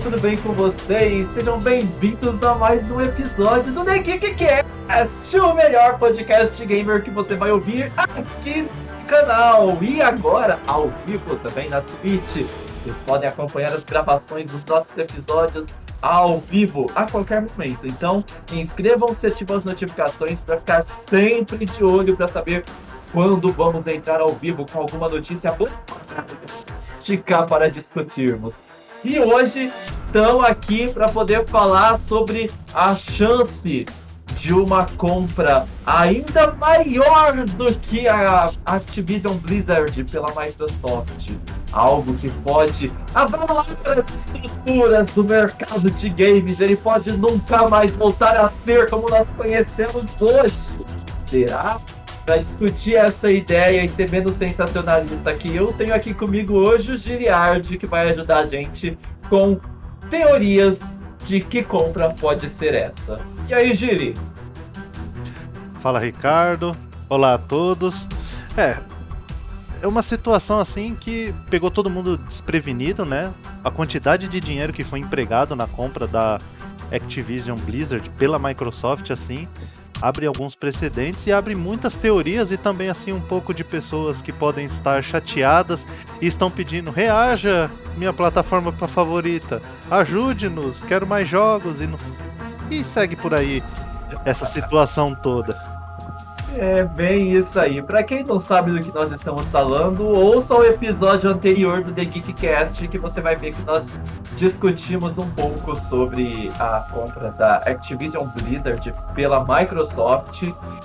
tudo bem com vocês? Sejam bem-vindos a mais um episódio do The Geekcast, o melhor podcast gamer que você vai ouvir aqui no canal. E agora, ao vivo também na Twitch. Vocês podem acompanhar as gravações dos nossos episódios ao vivo a qualquer momento. Então, inscrevam-se ativem as notificações para ficar sempre de olho para saber quando vamos entrar ao vivo com alguma notícia bombástica para discutirmos. E hoje estão aqui para poder falar sobre a chance de uma compra ainda maior do que a Activision Blizzard pela Microsoft. Algo que pode abalar as estruturas do mercado de games. Ele pode nunca mais voltar a ser como nós conhecemos hoje. Será? Para discutir essa ideia e ser menos sensacionalista que eu, tenho aqui comigo hoje o Giriard, que vai ajudar a gente com teorias de que compra pode ser essa. E aí, Giri? Fala, Ricardo. Olá a todos. É, é uma situação assim que pegou todo mundo desprevenido, né? A quantidade de dinheiro que foi empregado na compra da Activision Blizzard pela Microsoft, assim, abre alguns precedentes e abre muitas teorias e também assim um pouco de pessoas que podem estar chateadas e estão pedindo reaja minha plataforma favorita, ajude-nos, quero mais jogos e, nos... e segue por aí essa situação toda. É bem isso aí. Para quem não sabe do que nós estamos falando, ouça o episódio anterior do The Geekcast que você vai ver que nós discutimos um pouco sobre a compra da Activision Blizzard pela Microsoft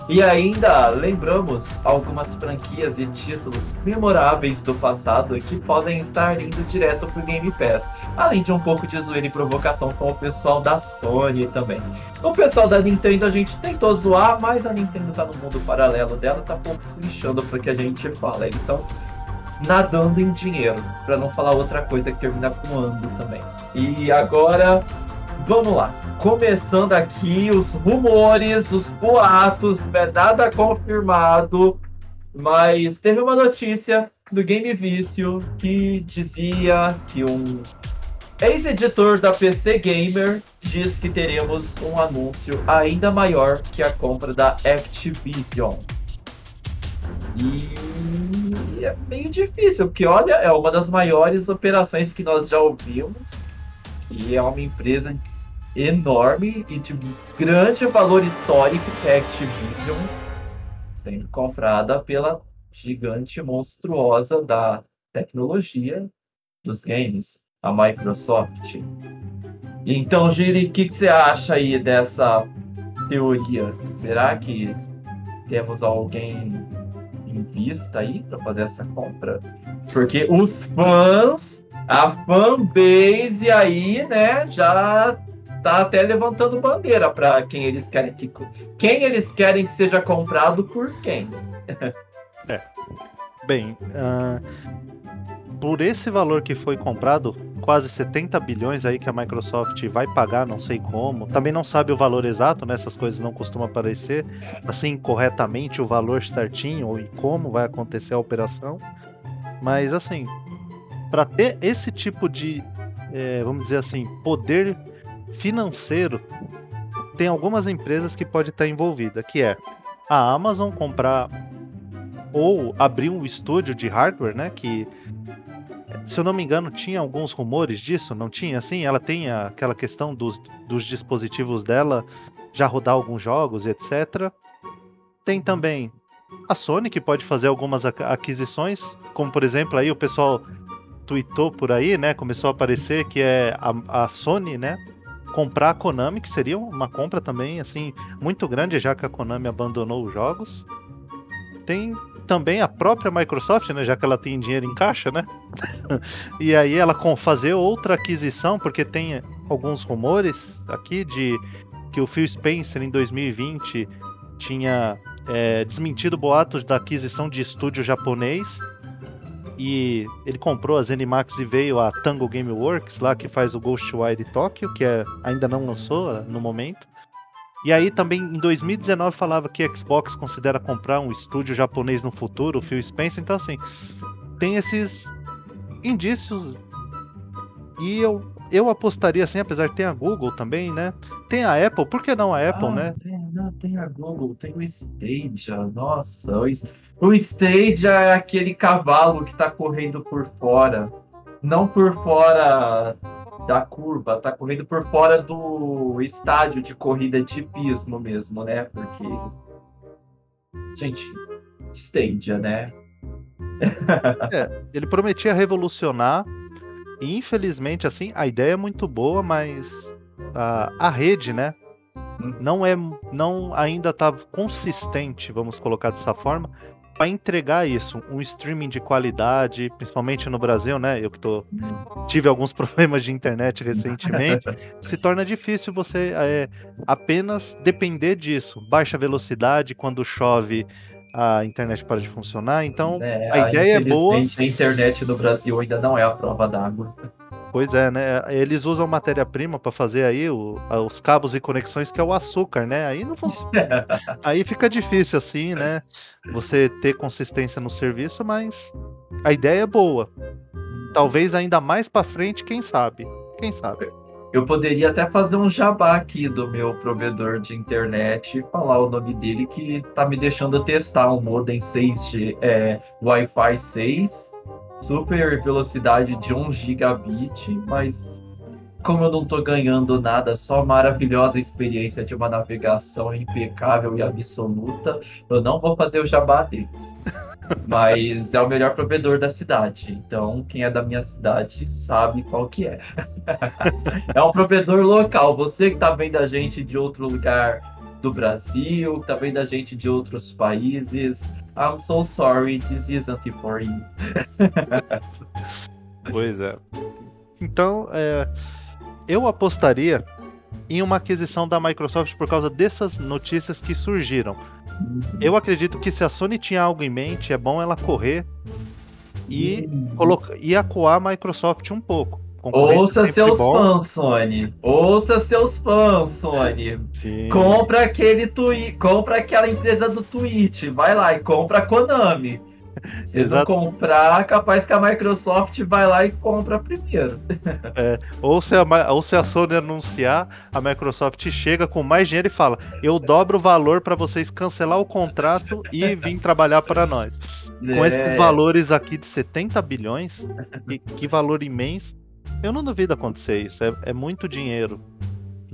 e ainda lembramos algumas franquias e títulos memoráveis do passado que podem estar indo direto pro Game Pass, além de um pouco de zoeira e provocação com o pessoal da Sony também. O pessoal da Nintendo a gente tentou zoar, mas a Nintendo tá no mundo paralelo dela, tá pouco se lixando pro que a gente fala. Eles estão nadando em dinheiro, para não falar outra coisa que termina com ando também. E agora, vamos lá. Começando aqui os rumores, os boatos, não é nada confirmado, mas teve uma notícia do Game Vício que dizia que um ex-editor da PC Gamer diz que teremos um anúncio ainda maior que a compra da Activision. E é meio difícil, porque olha, é uma das maiores operações que nós já ouvimos. E é uma empresa enorme e de grande valor histórico que é a Activision, sendo comprada pela gigante monstruosa da tecnologia dos games, a Microsoft. Então, Giri, o que, que você acha aí dessa teoria? Será que temos alguém em vista aí para fazer essa compra? Porque os fãs, a fanbase aí, né, já tá até levantando bandeira para quem eles querem que quem eles querem que seja comprado por quem. é. Bem, uh, por esse valor que foi comprado, quase 70 bilhões aí que a Microsoft vai pagar, não sei como. Também não sabe o valor exato, né? Essas coisas não costumam aparecer assim corretamente o valor certinho ou como vai acontecer a operação. Mas assim, para ter esse tipo de, é, vamos dizer assim, poder financeiro, tem algumas empresas que pode estar envolvida, que é a Amazon comprar ou abrir um estúdio de hardware, né? Que se eu não me engano, tinha alguns rumores disso, não tinha? Assim, ela tem aquela questão dos, dos dispositivos dela já rodar alguns jogos e etc. Tem também a Sony, que pode fazer algumas aquisições, como por exemplo, aí o pessoal tweetou por aí, né? Começou a aparecer que é a, a Sony, né? Comprar a Konami, que seria uma compra também, assim, muito grande, já que a Konami abandonou os jogos. Tem também a própria Microsoft, né, já que ela tem dinheiro em caixa, né? e aí ela com fazer outra aquisição, porque tem alguns rumores aqui de que o Phil Spencer em 2020 tinha é, desmentido boatos da aquisição de estúdio japonês e ele comprou a Zenimax e veio a Tango Gameworks lá que faz o Ghostwire Tokyo, que é, ainda não lançou no momento. E aí também em 2019 falava que Xbox considera comprar um estúdio japonês no futuro, o Phil Spencer. Então assim, tem esses indícios E eu, eu apostaria assim, apesar de ter a Google também, né? Tem a Apple, por que não a Apple, ah, né? Tem, não, tem a Google, tem o Stadia, nossa. O, o Stadia é aquele cavalo que tá correndo por fora. Não por fora da curva, tá correndo por fora do estádio de corrida de pismo mesmo, né? Porque. Gente, Stadia, né? é, ele prometia revolucionar e infelizmente, assim, a ideia é muito boa, mas a, a rede, né? Hum. Não é, não ainda tá consistente, vamos colocar dessa forma, para entregar isso, um streaming de qualidade, principalmente no Brasil, né? Eu que tô, tive alguns problemas de internet recentemente, se torna difícil você é, apenas depender disso. Baixa velocidade, quando chove, a internet para de funcionar. Então, é, a ideia é boa. A internet no Brasil ainda não é a prova d'água. Pois é, né? Eles usam matéria-prima para fazer aí o, os cabos e conexões que é o açúcar, né? Aí não funciona. aí fica difícil assim, né? Você ter consistência no serviço, mas a ideia é boa. Talvez ainda mais para frente, quem sabe? Quem sabe? Eu poderia até fazer um jabá aqui do meu provedor de internet e falar o nome dele que tá me deixando testar um modem 6G, é, Wi-Fi 6, super velocidade de 1 gigabit, mas como eu não tô ganhando nada, só maravilhosa experiência de uma navegação impecável e absoluta, eu não vou fazer o jabá deles. Mas é o melhor provedor da cidade. Então, quem é da minha cidade sabe qual que é. é um provedor local. Você que tá vendo a gente de outro lugar do Brasil, que tá vendo a gente de outros países. I'm so sorry, this isn't for you. pois é. Então, é, eu apostaria em uma aquisição da Microsoft por causa dessas notícias que surgiram. Eu acredito que se a Sony tinha algo em mente, é bom ela correr e, colocar, e acuar a Microsoft um pouco. Ouça seus bom. fãs, Sony. Ouça seus fãs, Sony. Sim. Compra aquele tweet, compra aquela empresa do Twitch, vai lá e compra a Konami. Se Exato. não comprar, capaz que a Microsoft vai lá e compra primeiro. É, ou, se a, ou se a Sony anunciar, a Microsoft chega com mais dinheiro e fala: Eu dobro o valor para vocês cancelar o contrato e vir trabalhar para nós. É. Com esses valores aqui de 70 bilhões, que, que valor imenso, eu não duvido acontecer isso. É, é muito dinheiro.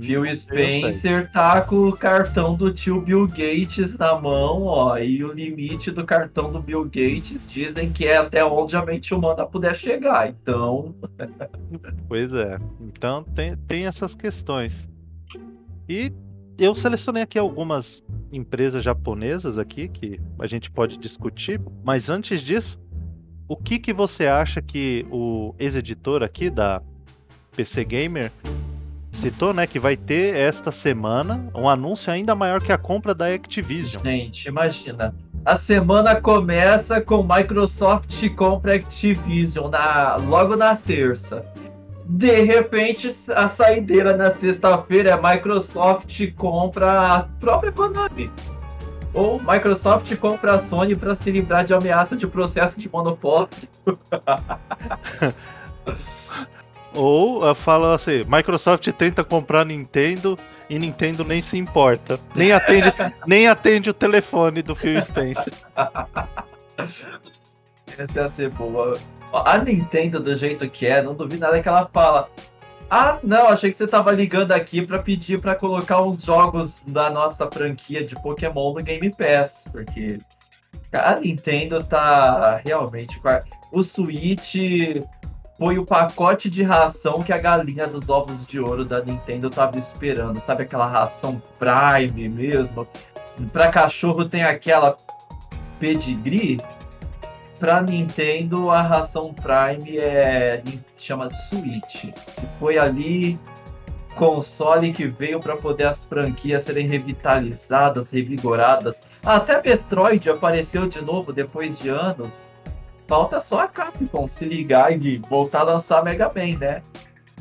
Phil Spencer tá com o cartão do tio Bill Gates na mão, ó, e o limite do cartão do Bill Gates dizem que é até onde a mente humana puder chegar, então. pois é, então tem, tem essas questões. E eu selecionei aqui algumas empresas japonesas aqui que a gente pode discutir, mas antes disso, o que, que você acha que o ex-editor aqui da PC Gamer citou, né, que vai ter esta semana um anúncio ainda maior que a compra da Activision. Gente, imagina. A semana começa com Microsoft compra Activision na, logo na terça. De repente, a saideira na sexta-feira é Microsoft compra a própria Konami. Ou Microsoft compra a Sony para se livrar de ameaça de processo de monopólio. Ou uh, fala assim, Microsoft tenta comprar Nintendo e Nintendo nem se importa. Nem atende, nem atende o telefone do Phil Spencer. Essa ia ser boa. A Nintendo, do jeito que é, não duvido nada que ela fala. Ah, não, achei que você tava ligando aqui para pedir para colocar uns jogos da nossa franquia de Pokémon no Game Pass, porque a Nintendo tá realmente. O Switch foi o pacote de ração que a galinha dos ovos de ouro da Nintendo tava esperando. Sabe aquela ração Prime mesmo? Para cachorro tem aquela pedigree. Para Nintendo a ração Prime é chama Switch. Que foi ali console que veio para poder as franquias serem revitalizadas, revigoradas. Até Metroid apareceu de novo depois de anos. Falta só a Capcom se ligar e voltar a lançar Mega Man, né?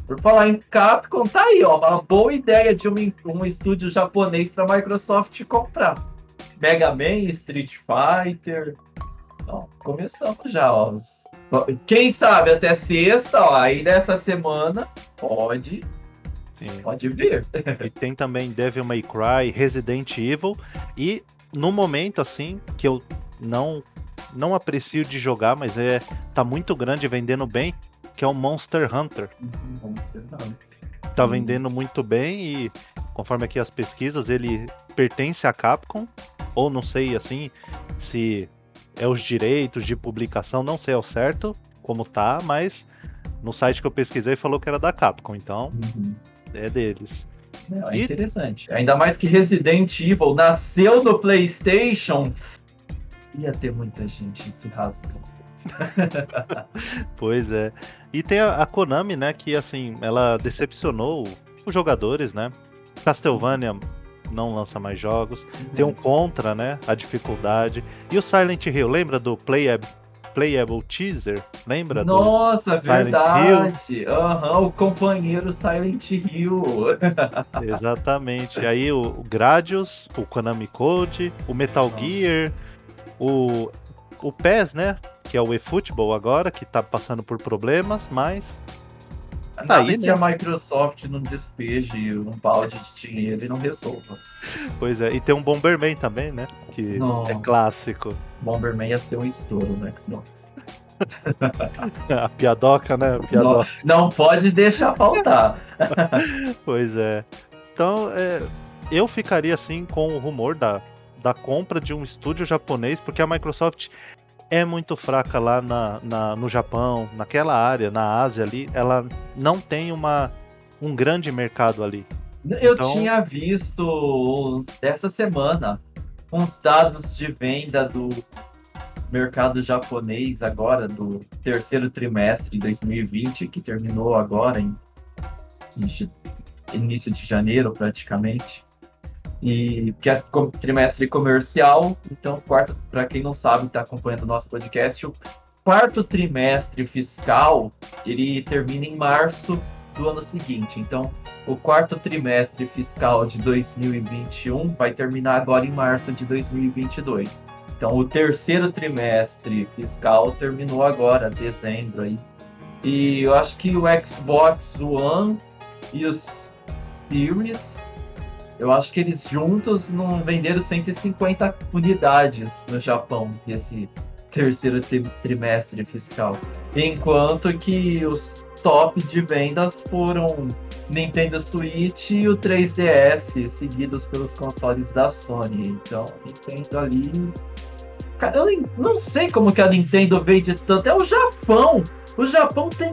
Por falar em Capcom, tá aí, ó, uma boa ideia de um, um estúdio japonês para Microsoft comprar. Mega Man, Street Fighter. Então, começamos já, ó. Quem sabe até sexta, ó, aí dessa semana, pode Sim. Pode vir. E tem também Devil May Cry, Resident Evil. E no momento, assim, que eu não não aprecio de jogar, mas é tá muito grande vendendo bem, que é o Monster Hunter. Monster Hunter. Tá vendendo muito bem e conforme aqui as pesquisas, ele pertence à Capcom, ou não sei assim se é os direitos de publicação, não sei ao certo como tá, mas no site que eu pesquisei falou que era da Capcom, então uhum. é deles. Não, é e... interessante. Ainda mais que Resident Evil nasceu no PlayStation, ia ter muita gente se rasgando. pois é. E tem a, a, Konami, né, que assim, ela decepcionou os jogadores, né? Castlevania não lança mais jogos. Uhum. Tem um Contra, né? A dificuldade. E o Silent Hill, lembra do Playable, Playable Teaser? Lembra? Nossa, verdade! Aham, uhum, o companheiro Silent Hill. Exatamente. Aí o, o Gradius, o Konami Code, o Metal Gear, o, o PES, né? Que é o eFootball agora, que tá passando por problemas, mas Nada aí, que né? a Microsoft não despeje um balde de dinheiro e não resolva. Pois é, e tem um Bomberman também, né? Que é clássico. Bomberman ia ser um estouro no Xbox. a piadoca, né? piadoca. Não, não pode deixar faltar. pois é. Então, é, eu ficaria assim com o rumor da, da compra de um estúdio japonês, porque a Microsoft é muito fraca lá na, na, no Japão, naquela área, na Ásia ali, ela não tem uma, um grande mercado ali. Eu então... tinha visto essa semana uns dados de venda do mercado japonês agora, do terceiro trimestre de 2020, que terminou agora em início de janeiro praticamente e que é trimestre comercial. Então, quarto, para quem não sabe, está acompanhando o nosso podcast, o quarto trimestre fiscal ele termina em março do ano seguinte. Então, o quarto trimestre fiscal de 2021 vai terminar agora em março de 2022. Então, o terceiro trimestre fiscal terminou agora, dezembro aí. E eu acho que o Xbox One e os Series eu acho que eles juntos não venderam 150 unidades no Japão esse terceiro trimestre fiscal. Enquanto que os top de vendas foram Nintendo Switch e o 3DS, seguidos pelos consoles da Sony. Então, Nintendo ali. Cara, eu não sei como que a Nintendo vende tanto. É o Japão! O Japão tem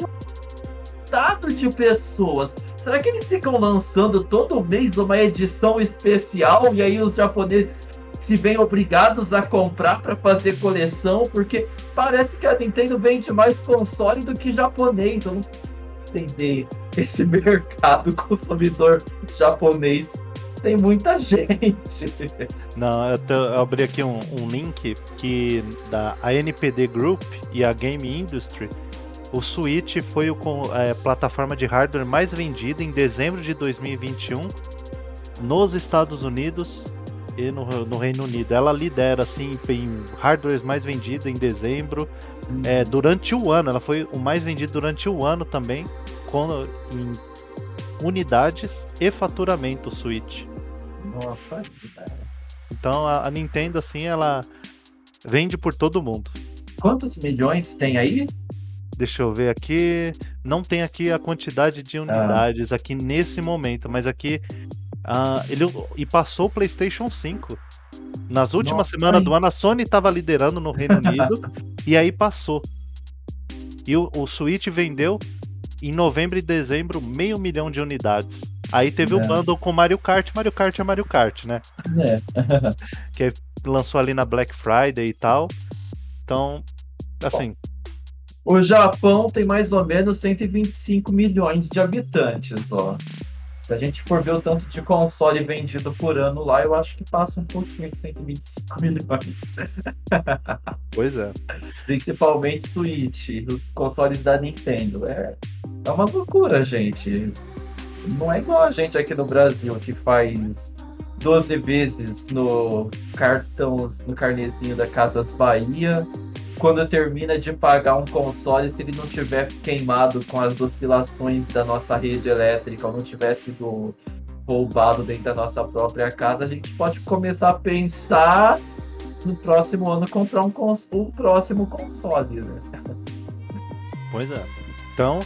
dado de pessoas. Será que eles ficam lançando todo mês uma edição especial e aí os japoneses se veem obrigados a comprar para fazer coleção? Porque parece que a Nintendo vende mais console do que japonês. Eu não consigo entender esse mercado consumidor japonês. Tem muita gente. Não, eu, tô, eu abri aqui um, um link que da ANPD Group e a Game Industry o Switch foi a é, plataforma de hardware mais vendida em dezembro de 2021 nos Estados Unidos e no, no Reino Unido. Ela lidera assim em hardwares mais vendidos em dezembro. É, durante o ano, ela foi o mais vendido durante o ano também, com, em unidades e faturamento Switch. Nossa, Então a, a Nintendo assim, ela vende por todo mundo. Quantos milhões tem aí? Deixa eu ver aqui. Não tem aqui a quantidade de ah. unidades ah. aqui nesse momento, mas aqui. Uh, ele e passou o PlayStation 5. Nas últimas semanas do ano, a Sony estava liderando no Reino Unido e aí passou. E o, o Switch vendeu em novembro e dezembro meio milhão de unidades. Aí teve o é. um bundle com Mario Kart, Mario Kart é Mario Kart, né? É. que lançou ali na Black Friday e tal. Então, assim, Bom o Japão tem mais ou menos 125 milhões de habitantes, ó. Se a gente for ver o tanto de console vendido por ano lá, eu acho que passa um pouquinho de 125 milhões. Pois é. Principalmente Switch, os consoles da Nintendo. É, é uma loucura, gente. Não é igual a gente aqui no Brasil, que faz 12 vezes no cartão, no carnezinho da Casas Bahia quando termina de pagar um console, se ele não tiver queimado com as oscilações da nossa rede elétrica ou não tiver sido roubado dentro da nossa própria casa, a gente pode começar a pensar no próximo ano comprar um, cons próximo console, né? Pois é. Então,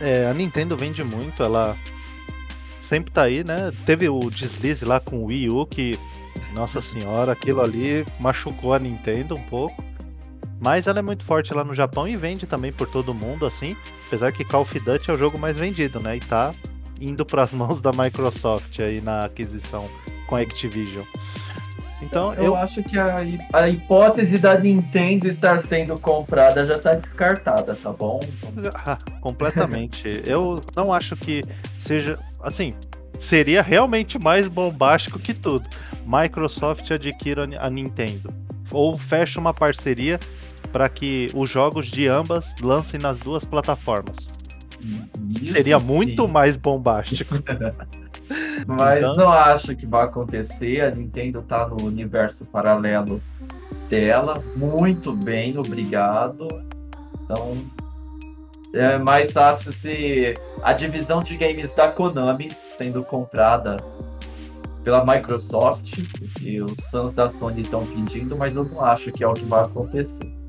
é, a Nintendo vende muito, ela sempre tá aí, né? Teve o deslize lá com o Wii U que, nossa senhora, aquilo ali machucou a Nintendo um pouco. Mas ela é muito forte lá no Japão e vende também por todo mundo, assim. Apesar que Call of Duty é o jogo mais vendido, né? E tá indo para as mãos da Microsoft aí na aquisição com a Activision. Então, eu, eu acho que a, a, hipótese da Nintendo estar sendo comprada já está descartada, tá bom? Ah, completamente. eu não acho que seja. Assim, seria realmente mais bombástico que tudo. Microsoft adquira a Nintendo. Ou fecha uma parceria para que os jogos de ambas lancem nas duas plataformas. Isso Seria sim. muito mais bombástico. Mas então... não acho que vai acontecer. A Nintendo tá no universo paralelo dela. Muito bem, obrigado. Então é mais fácil se a divisão de games da Konami sendo comprada pela Microsoft, porque os fãs da Sony estão pedindo, mas eu não acho que é o que vai acontecer.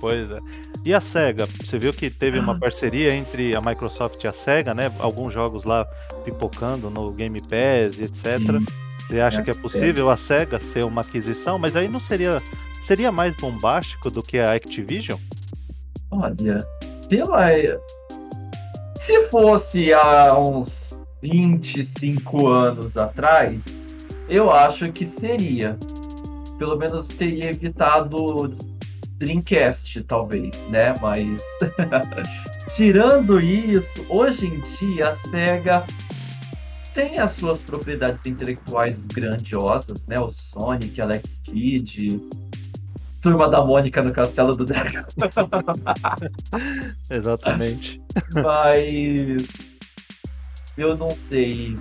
Pois é. E a SEGA? Você viu que teve uma parceria entre a Microsoft e a SEGA, né? Alguns jogos lá pipocando no Game Pass e etc. Sim. Você acha que é possível a SEGA ser uma aquisição? Mas aí não seria. Seria mais bombástico do que a Activision? Olha, pela. Se fosse há uns 25 anos atrás, eu acho que seria. Pelo menos teria evitado Dreamcast, talvez, né? Mas tirando isso, hoje em dia a SEGA tem as suas propriedades intelectuais grandiosas, né? O Sonic, Alex Kidd, Turma da Mônica no Castelo do Dragão. Exatamente. Mas eu não sei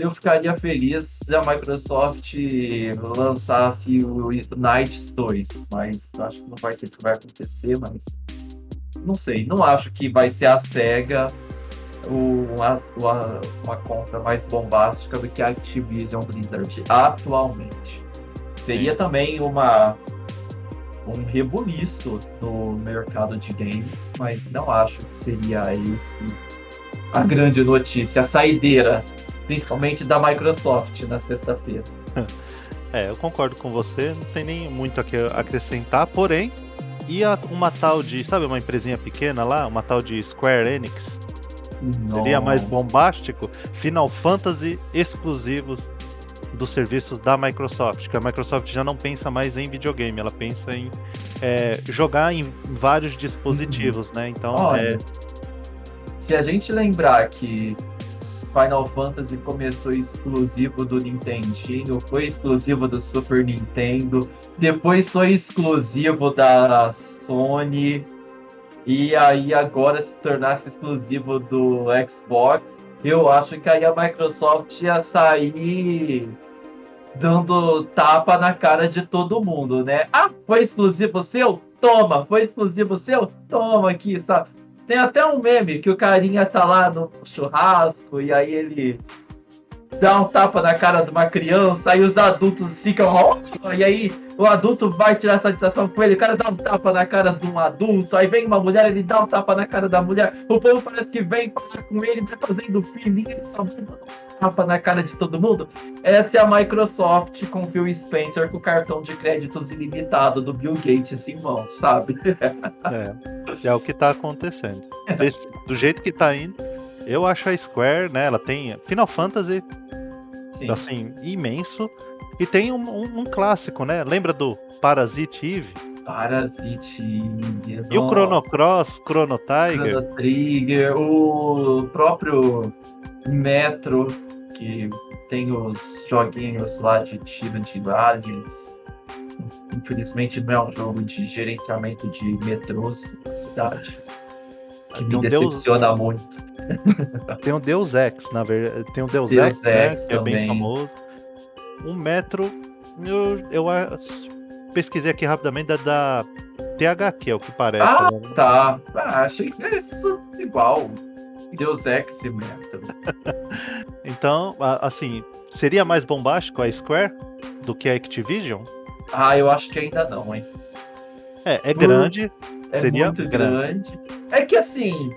eu ficaria feliz se a Microsoft lançasse o Knights 2, mas acho que não vai ser isso que vai acontecer, mas não sei, não acho que vai ser a SEGA uma, uma, uma compra mais bombástica do que a Activision Blizzard atualmente. Seria também uma um rebuliço no mercado de games, mas não acho que seria esse a grande notícia, a saideira principalmente da Microsoft na sexta-feira. É, eu concordo com você, não tem nem muito a acrescentar, porém, e a, uma tal de, sabe, uma empresinha pequena lá, uma tal de Square Enix? Não. Seria mais bombástico? Final Fantasy exclusivos dos serviços da Microsoft, que a Microsoft já não pensa mais em videogame, ela pensa em é, jogar em vários dispositivos, uhum. né? Então, Olha, é... se a gente lembrar que Final Fantasy começou exclusivo do Nintendinho, foi exclusivo do Super Nintendo, depois foi exclusivo da Sony, e aí agora se tornasse exclusivo do Xbox. Eu acho que aí a Microsoft ia sair dando tapa na cara de todo mundo, né? Ah, foi exclusivo seu? Toma! Foi exclusivo seu? Toma aqui, sabe? Tem até um meme que o carinha tá lá no churrasco e aí ele dá um tapa na cara de uma criança, aí os adultos ficam e aí o adulto vai tirar satisfação com ele, o cara dá um tapa na cara de um adulto, aí vem uma mulher, ele dá um tapa na cara da mulher, o povo parece que vem falar com ele, vai fazendo feeling, ele só dando um tapa na cara de todo mundo. Essa é a Microsoft com Phil Spencer com o cartão de créditos ilimitado do Bill Gates em mãos, sabe? é, é o que tá acontecendo. Desse, do jeito que tá indo, eu acho a Square, né? Ela tem Final Fantasy, Sim. assim, imenso. E tem um, um, um, clássico, né? Lembra do Parasite Eve? Parasite Eve. E o Chrono Cross, Chrono Tiger? Chrono Trigger, o próprio Metro, que tem os joguinhos lá de tiro de aliens. Infelizmente não é um jogo de gerenciamento de metrôs na cidade. Que me decepciona Deus... muito. tem o Deus Ex, na verdade. Tem o Deus, Deus Ex, né, que também. é bem famoso. Um metro, eu, eu pesquisei aqui rapidamente da, da THQ, é o que parece. Ah, né? tá. Ah, achei que é isso igual. Deus Ex Método. Então, a- assim, seria mais bombástico a Square do que a Activision? Ah, eu acho que ainda não, hein? É, é Hum. grande. É Seria muito grande. É que assim,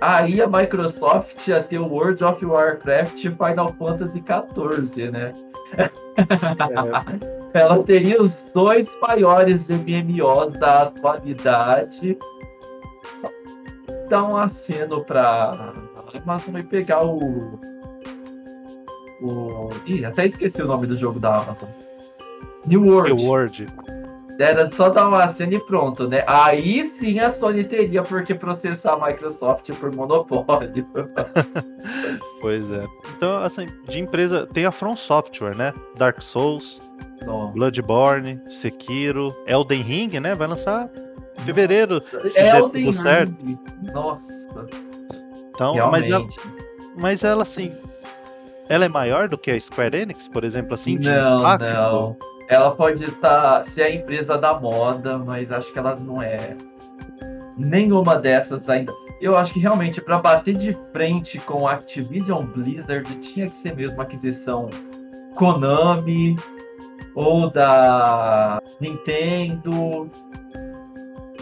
aí a Microsoft ia ter o World of Warcraft e Final Fantasy XIV, né? é, Ela teria os dois maiores MMO da atualidade. Só dar um aceno pra Amazon e pegar o. O. Ih, até esqueci o nome do jogo da Amazon. New World. New World. Era só dar uma cena e pronto, né? Aí sim a Sony teria por que processar a Microsoft por monopólio. Pois é. Então, assim, de empresa, tem a From Software, né? Dark Souls, Nossa. Bloodborne, Sekiro, Elden Ring, né? Vai lançar em fevereiro. se É der Elden tudo certo. Ring. Nossa, Então, mas ela, mas ela, assim, ela é maior do que a Square Enix, por exemplo, assim, de Não, impacto? não. Ela pode estar ser a empresa da moda, mas acho que ela não é nenhuma dessas ainda. Eu acho que realmente para bater de frente com a Activision Blizzard tinha que ser mesmo aquisição Konami ou da Nintendo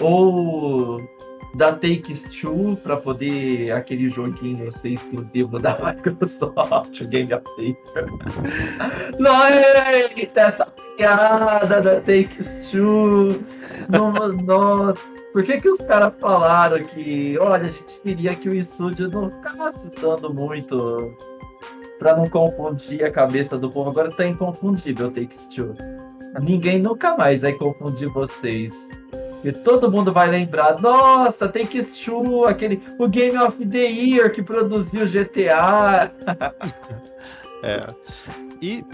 ou da Take-Two para poder aquele joguinho ser exclusivo da Microsoft, o Game of the Year. Eita, essa piada da Take-Two. No- Nossa, por que que os caras falaram que, olha, a gente queria que o estúdio não ficasse usando muito pra não confundir a cabeça do povo. Agora tá inconfundível o Take-Two. Ninguém nunca mais vai confundir vocês. E todo mundo vai lembrar, nossa, Take-Two, aquele, o Game of the Year que produziu GTA. É. E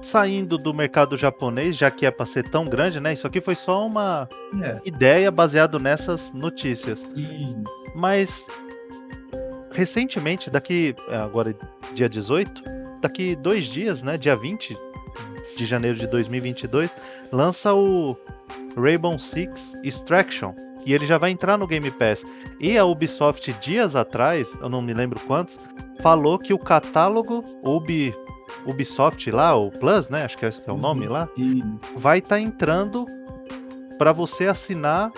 saindo do mercado japonês, já que é para ser tão grande, né? Isso aqui foi só uma É, ideia baseado nessas notícias. isso. Mas recentemente, daqui é, agora dia 18, daqui dois dias, né? Dia 20 de janeiro de 2022, lança o Rainbow Six Extraction. E ele já vai entrar no Game Pass. E a Ubisoft, dias atrás, eu não me lembro quantos, falou que o catálogo Ubi, Ubisoft lá, o Plus, né? Acho que esse é o nome lá, Isso. vai estar entrando para você assinar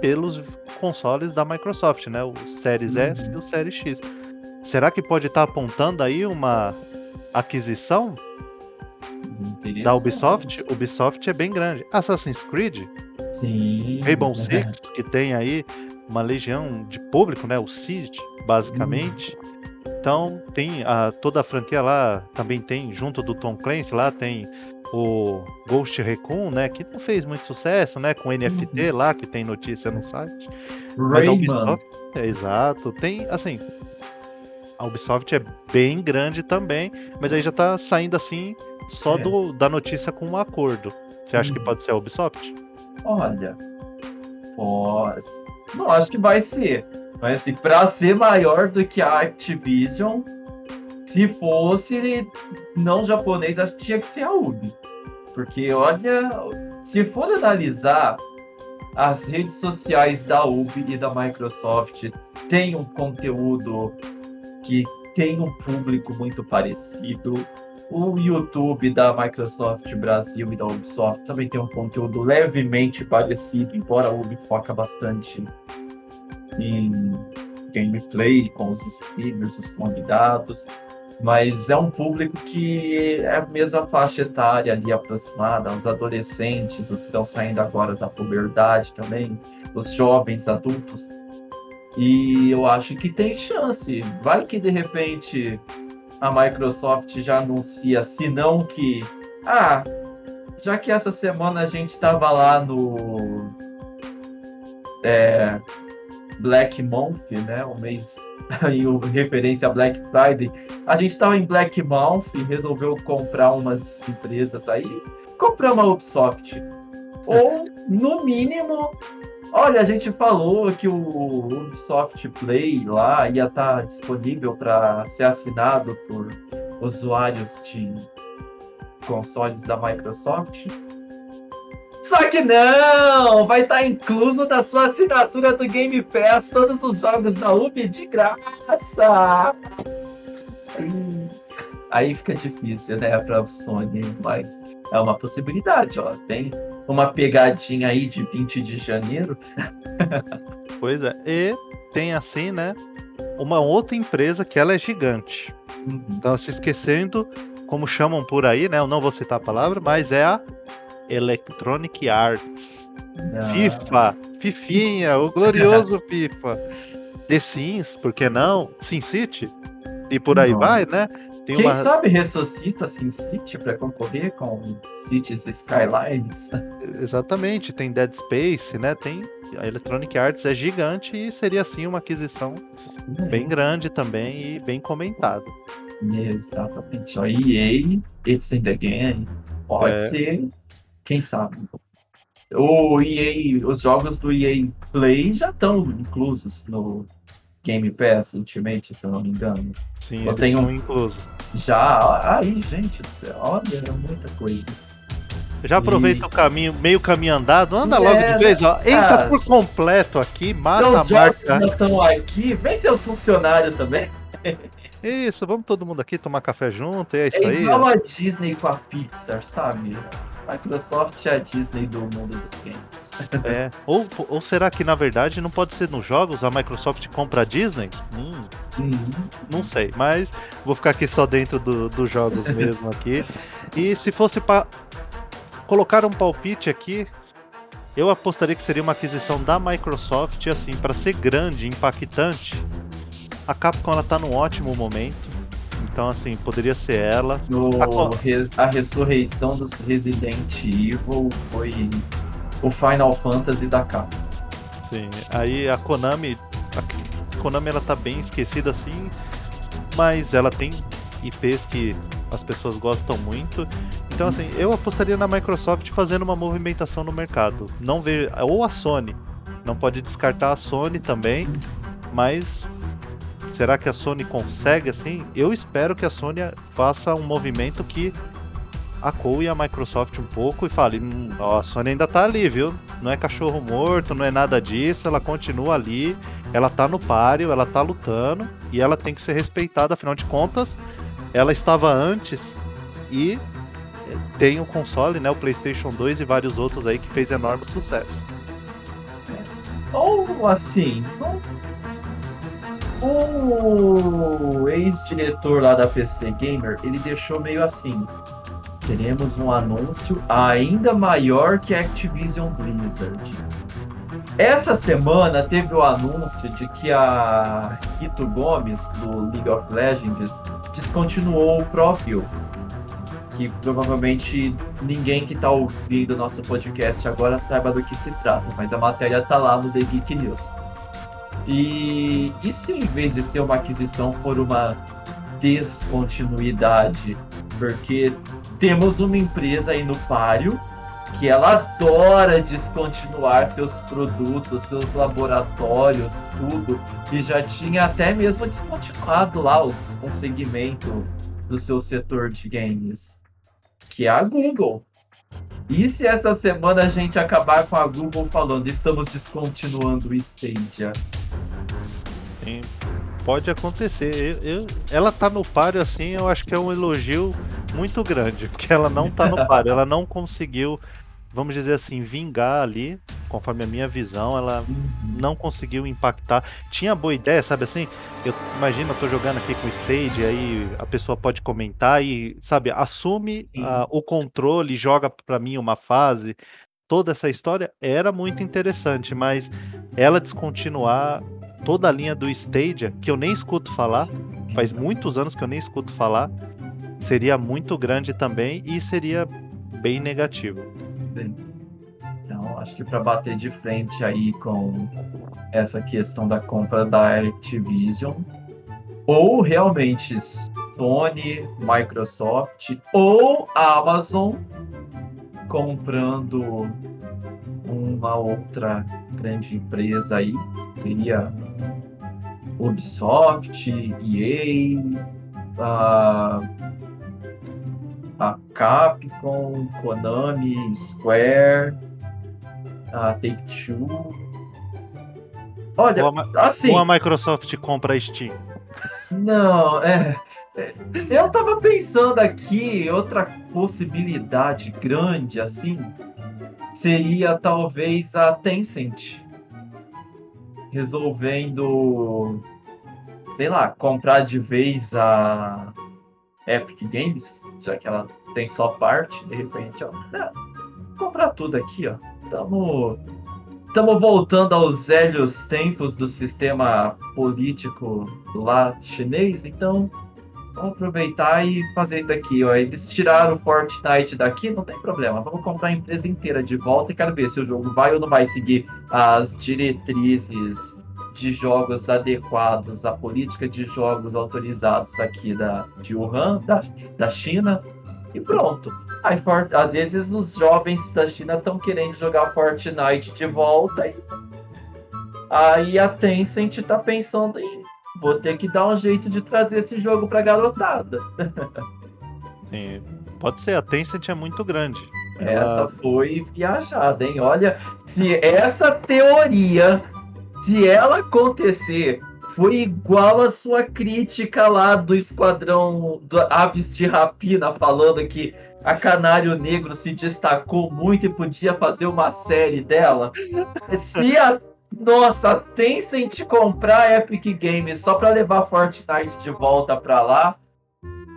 pelos consoles da Microsoft, né? O Series S Uhum. e o Series X. Será que pode estar apontando aí uma aquisição da Ubisoft? Ubisoft é bem grande. Assassin's Creed, Sim. Rainbow Six, que tem aí uma legião de público, né? O Siege, basicamente. Então tem a, toda a franquia lá, também tem, junto do Tom Clancy, lá tem o Ghost Recon, né? Que não fez muito sucesso, né? Com NFT lá, que tem notícia no site. Mas a Rayman. Ubisoft, é exato, tem, assim, a Ubisoft é bem grande também, mas aí já tá saindo assim, só É. do, da notícia com um acordo. Você acha que Uhum. pode ser a Ubisoft? Olha, pós. Não acho que vai ser. Mas assim, pra ser maior do que a Activision, se fosse não japonês, acho que tinha que ser a Ubi. Porque olha, se for analisar as redes sociais da Ubi e da Microsoft tem um conteúdo que tem um público muito parecido. O YouTube da Microsoft Brasil e da Ubisoft também tem um conteúdo levemente parecido, embora a Ubi foca bastante em gameplay com os streamers, os convidados, mas é um público que é a mesma faixa etária ali aproximada, os adolescentes, os que estão saindo agora da puberdade também, os jovens adultos. E eu acho que tem chance. Vai que de repente a Microsoft já anuncia, se não que. Ah, já que essa semana a gente estava lá no. É, Black Month, né? O mês em referência a Black Friday. A gente estava em Black Month e resolveu comprar umas empresas aí. Compramos a Ubisoft. Ou, no mínimo, olha, a gente falou que o Ubisoft Play lá ia estar disponível para ser assinado por usuários de consoles da Microsoft. Só que não! Vai estar tá incluso na sua assinatura do Game Pass todos os jogos da Ubi de graça! Aí fica difícil, né, pra Sony, mas é uma possibilidade, ó. Tem uma pegadinha aí de 20 de janeiro. pois é. E tem assim, né, uma outra empresa que ela é gigante. Uhum. Então, se esquecendo, como chamam por aí, né? Eu não vou citar a palavra, mas é a Electronic Arts. Não. FIFA, Fifinha, o glorioso FIFA. The Sims, por que não? Sin City. E por aí não. vai, né? Tem Quem uma... sabe ressuscita Sin City para concorrer com Cities Skylines? Exatamente, tem Dead Space, né? Tem a Electronic Arts é gigante e seria assim uma aquisição é. bem grande também e bem comentada. Exatamente. A EA, It's in the Game, pode é. ser quem sabe? O EA, os jogos do EA Play já estão inclusos no Game Pass Ultimate, se eu não me engano. Sim, eu tenho um incluso. Já, aí, gente do céu, olha, é muita coisa. Já aproveita e... o caminho, meio caminho andado, anda é, logo de vez, ó. Entra por completo aqui, mata a marca. estão aqui, vem seu funcionário também. Isso, vamos todo mundo aqui tomar café junto, e é isso é aí. Igual a Disney com a Pixar, sabe? Microsoft é a Disney do mundo dos games. É. Ou, ou será que na verdade não pode ser nos jogos a Microsoft compra a Disney? Hum, uhum. Não sei, mas vou ficar aqui só dentro dos do jogos mesmo aqui. E se fosse para colocar um palpite aqui, eu apostaria que seria uma aquisição da Microsoft, assim, para ser grande, impactante. A Capcom ela tá num ótimo momento. Então, assim, poderia ser ela. No, a... a ressurreição dos Resident Evil foi o Final Fantasy da Capcom. Sim, aí a Konami. A Konami ela tá bem esquecida assim, mas ela tem IPs que as pessoas gostam muito. Então, assim, eu apostaria na Microsoft fazendo uma movimentação no mercado. Não ver. Ou a Sony. Não pode descartar a Sony também, mas será que a Sony consegue assim? Eu espero que a Sony faça um movimento que acoe a Microsoft um pouco e fale: hum, ó, a Sony ainda tá ali, viu? Não é cachorro morto, não é nada disso, ela continua ali, ela tá no páreo, ela tá lutando e ela tem que ser respeitada, afinal de contas, ela estava antes e tem o console, né, o PlayStation 2 e vários outros aí que fez enorme sucesso. Ou assim, não o ex-diretor lá da PC Gamer, ele deixou meio assim: teremos um anúncio ainda maior que Activision Blizzard. Essa semana teve o anúncio de que a Rito Gomes, do League of Legends, descontinuou o Profile. Que provavelmente ninguém que está ouvindo nosso podcast agora saiba do que se trata, mas a matéria está lá no The Geek News. E, e se em vez de ser uma aquisição for uma descontinuidade? Porque temos uma empresa aí no páreo que ela adora descontinuar seus produtos, seus laboratórios, tudo, e já tinha até mesmo descontinuado lá os, um segmento do seu setor de games, que é a Google. E se essa semana a gente acabar com a Google falando estamos descontinuando o Stadia? Sim, pode acontecer. Eu, eu, ela tá no páreo assim, eu acho que é um elogio muito grande, porque ela não tá no páreo, ela não conseguiu, vamos dizer assim, vingar ali, conforme a minha visão, ela não conseguiu impactar. Tinha boa ideia, sabe assim? Eu imagino, eu tô jogando aqui com o Stage, aí a pessoa pode comentar e, sabe, assume uh, o controle, joga para mim uma fase. Toda essa história era muito interessante, mas ela descontinuar toda a linha do Stadia, que eu nem escuto falar, faz muitos anos que eu nem escuto falar, seria muito grande também e seria bem negativo. Então, acho que para bater de frente aí com essa questão da compra da Activision, ou realmente Sony, Microsoft ou Amazon comprando uma outra grande empresa aí, seria Ubisoft, EA, a, a Capcom, Konami, Square a Take-Two. Olha, Ou a, assim... ou a Microsoft compra a Steam. Não, é... é, Eu tava pensando aqui, outra possibilidade grande, assim, seria talvez a Tencent resolvendo, sei lá, comprar de vez a Epic Games, já que ela tem só parte, de repente, ó, comprar tudo aqui, ó. Tamo, tamo voltando aos velhos tempos do sistema político lá chinês, então vamos aproveitar e fazer isso daqui, ó. Eles tiraram o Fortnite daqui, não tem problema. Vamos comprar a empresa inteira de volta e quero ver se o jogo vai ou não vai seguir as diretrizes de jogos adequados à política de jogos autorizados aqui da, de Wuhan, da, da China, e pronto. For, às vezes os jovens da China estão querendo jogar Fortnite de volta e aí a Tencent tá pensando em vou ter que dar um jeito de trazer esse jogo pra garotada. Sim, pode ser, a Tencent é muito grande. Essa foi viajada, hein? Olha, se essa teoria, se ela acontecer, foi igual a sua crítica lá do Esquadrão do Aves de Rapina, falando que a Canário Negro se destacou muito e podia fazer uma série dela. Se a nossa, Tencent comprar a Epic Games só para levar Fortnite de volta para lá,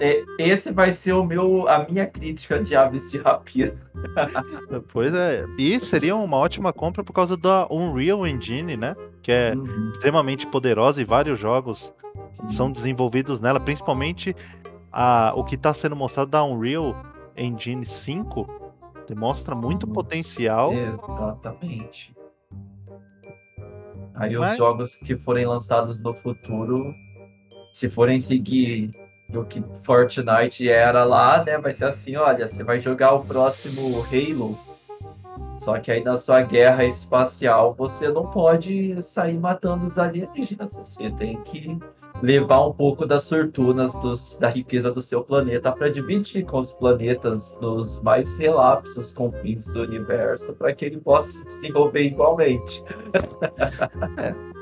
é, esse vai ser o meu, a minha crítica de Aves de Rapina. Pois é, e seria uma ótima compra por causa da Unreal Engine, né? Que é Uhum. extremamente poderosa e vários jogos são desenvolvidos nela, principalmente a, o que está sendo mostrado da Unreal Engine 5 demonstra muito Uhum. potencial. Exatamente. Aí Mas- os jogos que forem lançados no futuro, se forem seguir o que Fortnite era lá, né? Vai ser assim, olha, você vai jogar o próximo Halo. Só que aí na sua guerra espacial você não pode sair matando os alienígenas. Você tem que levar um pouco das fortunas dos- da riqueza do seu planeta para dividir com os planetas nos mais relapsos confins do universo para que ele possa se desenvolver igualmente.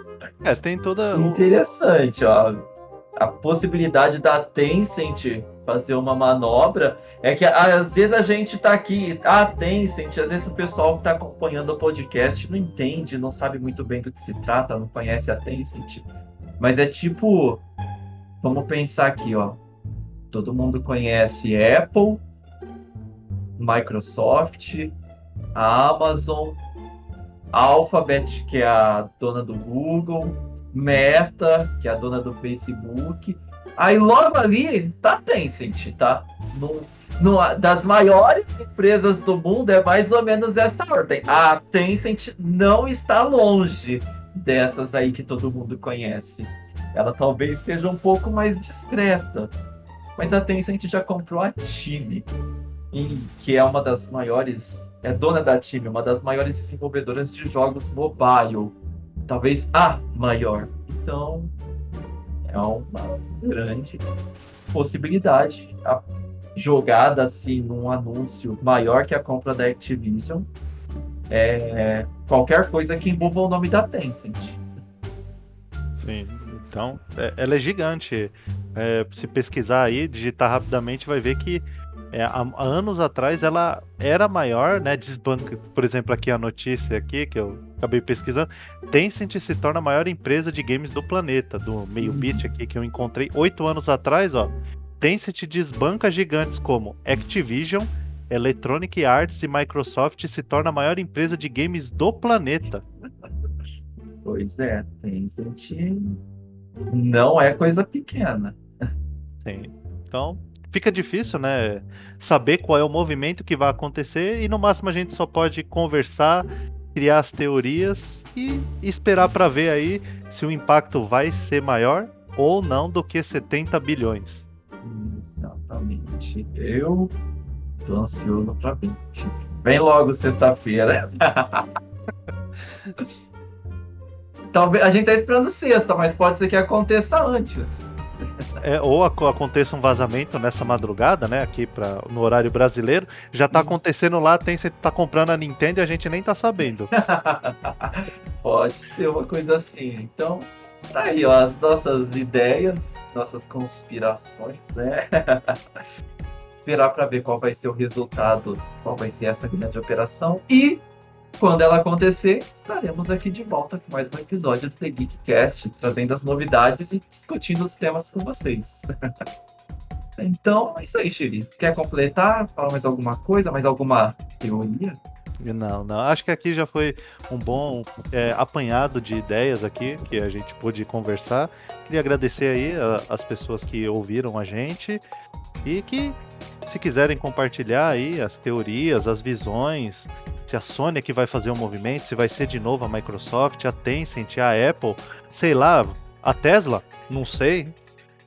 É, tem toda. Interessante, ó. A possibilidade da Tencent fazer uma manobra é que às vezes a gente tá aqui, a Tencent, às vezes o pessoal que tá acompanhando o podcast não entende, não sabe muito bem do que se trata, não conhece a Tencent. Mas é tipo, vamos pensar aqui, ó. Todo mundo conhece Apple, Microsoft, a Amazon, Alphabet, que é a dona do Google, Meta, que é a dona do Facebook. Aí logo ali tá Tencent, tá? No, no- das maiores empresas do mundo é mais ou menos essa ordem. A Tencent não está longe dessas aí que todo mundo conhece. Ela talvez seja um pouco mais discreta. Mas a Tencent já comprou a Time, que é uma das maiores, é dona da Time, uma das maiores desenvolvedoras de jogos mobile talvez a maior. Então, é uma grande possibilidade. A jogada assim num anúncio maior que a compra da Activision é qualquer coisa que envolva o nome da Tencent. Sim, então é- ela é gigante. É, se pesquisar aí, digitar rapidamente, vai ver que é, há, anos atrás ela era maior, né? Desbanca, por exemplo, aqui a notícia aqui que eu acabei pesquisando. Tencent se torna a maior empresa de games do planeta, do meio bit aqui que eu encontrei oito anos atrás, ó. Tencent desbanca gigantes como Activision, Electronic Arts e Microsoft se torna a maior empresa de games do planeta. Pois é, Tencent não é coisa pequena. Sim. Então, fica difícil, né? Saber qual é o movimento que vai acontecer e no máximo a gente só pode conversar, criar as teorias e esperar para ver aí se o impacto vai ser maior ou não do que 70 bilhões. Exatamente. Eu tô ansioso pra ver. Vem logo sexta-feira. Talvez a gente tá esperando sexta, mas pode ser que aconteça antes. É, ou aconteça um vazamento nessa madrugada, né? Aqui pra, no horário brasileiro. Já tá acontecendo lá, tem você tá comprando a Nintendo e a gente nem tá sabendo. Pode ser uma coisa assim. Então, tá aí, ó, as nossas ideias, nossas conspirações, né? Esperar para ver qual vai ser o resultado, qual vai ser essa grande operação. E quando ela acontecer, estaremos aqui de volta com mais um episódio do The Geekcast, trazendo as novidades e discutindo os temas com vocês. então, é isso aí, Xiri. Quer completar? Falar mais alguma coisa? Mais alguma teoria? Não, não. Acho que aqui já foi um bom é, apanhado de ideias aqui que a gente pôde conversar. Queria agradecer aí a, as pessoas que ouviram a gente e que se quiserem compartilhar aí as teorias, as visões, se a Sony é que vai fazer o um movimento, se vai ser de novo a Microsoft, a Tencent, a Apple, sei lá, a Tesla, não sei.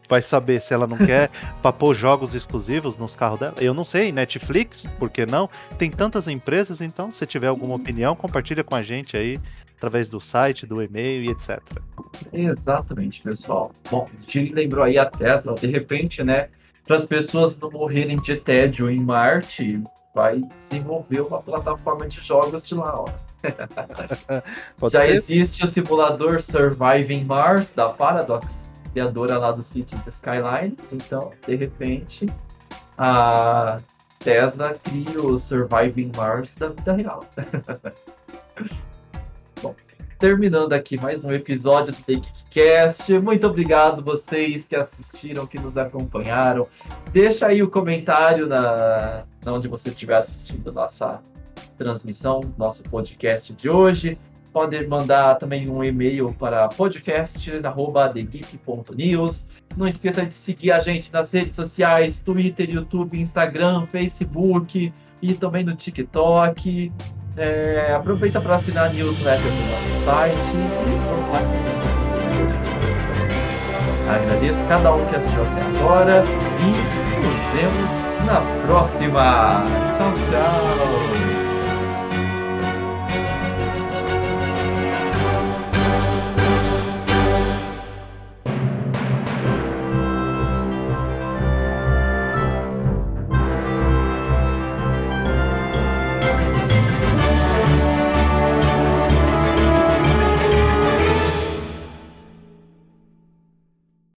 Vai saber se ela não quer para pôr jogos exclusivos nos carros dela. Eu não sei, Netflix, por que não? Tem tantas empresas, então, se tiver alguma opinião, compartilha com a gente aí através do site, do e-mail e etc. Exatamente, pessoal. Bom, a gente lembrou aí a Tesla, de repente, né, para as pessoas não morrerem de tédio em Marte, vai desenvolver uma plataforma de jogos de lá, ó. Já ser? existe o simulador Surviving Mars da Paradox, criadora lá do Cities Skylines, então, de repente, a Tesla cria o Surviving Mars da vida real. Terminando aqui mais um episódio do Take Cast. Muito obrigado vocês que assistiram, que nos acompanharam. Deixa aí o comentário na, na onde você estiver assistindo nossa transmissão, nosso podcast de hoje. Pode mandar também um e-mail para podcast@thegeek.news. Não esqueça de seguir a gente nas redes sociais, Twitter, YouTube, Instagram, Facebook e também no TikTok. É, aproveita para assinar a newsletter do nosso site. Agradeço cada um que assistiu até agora e nos vemos na próxima. Tchau, tchau.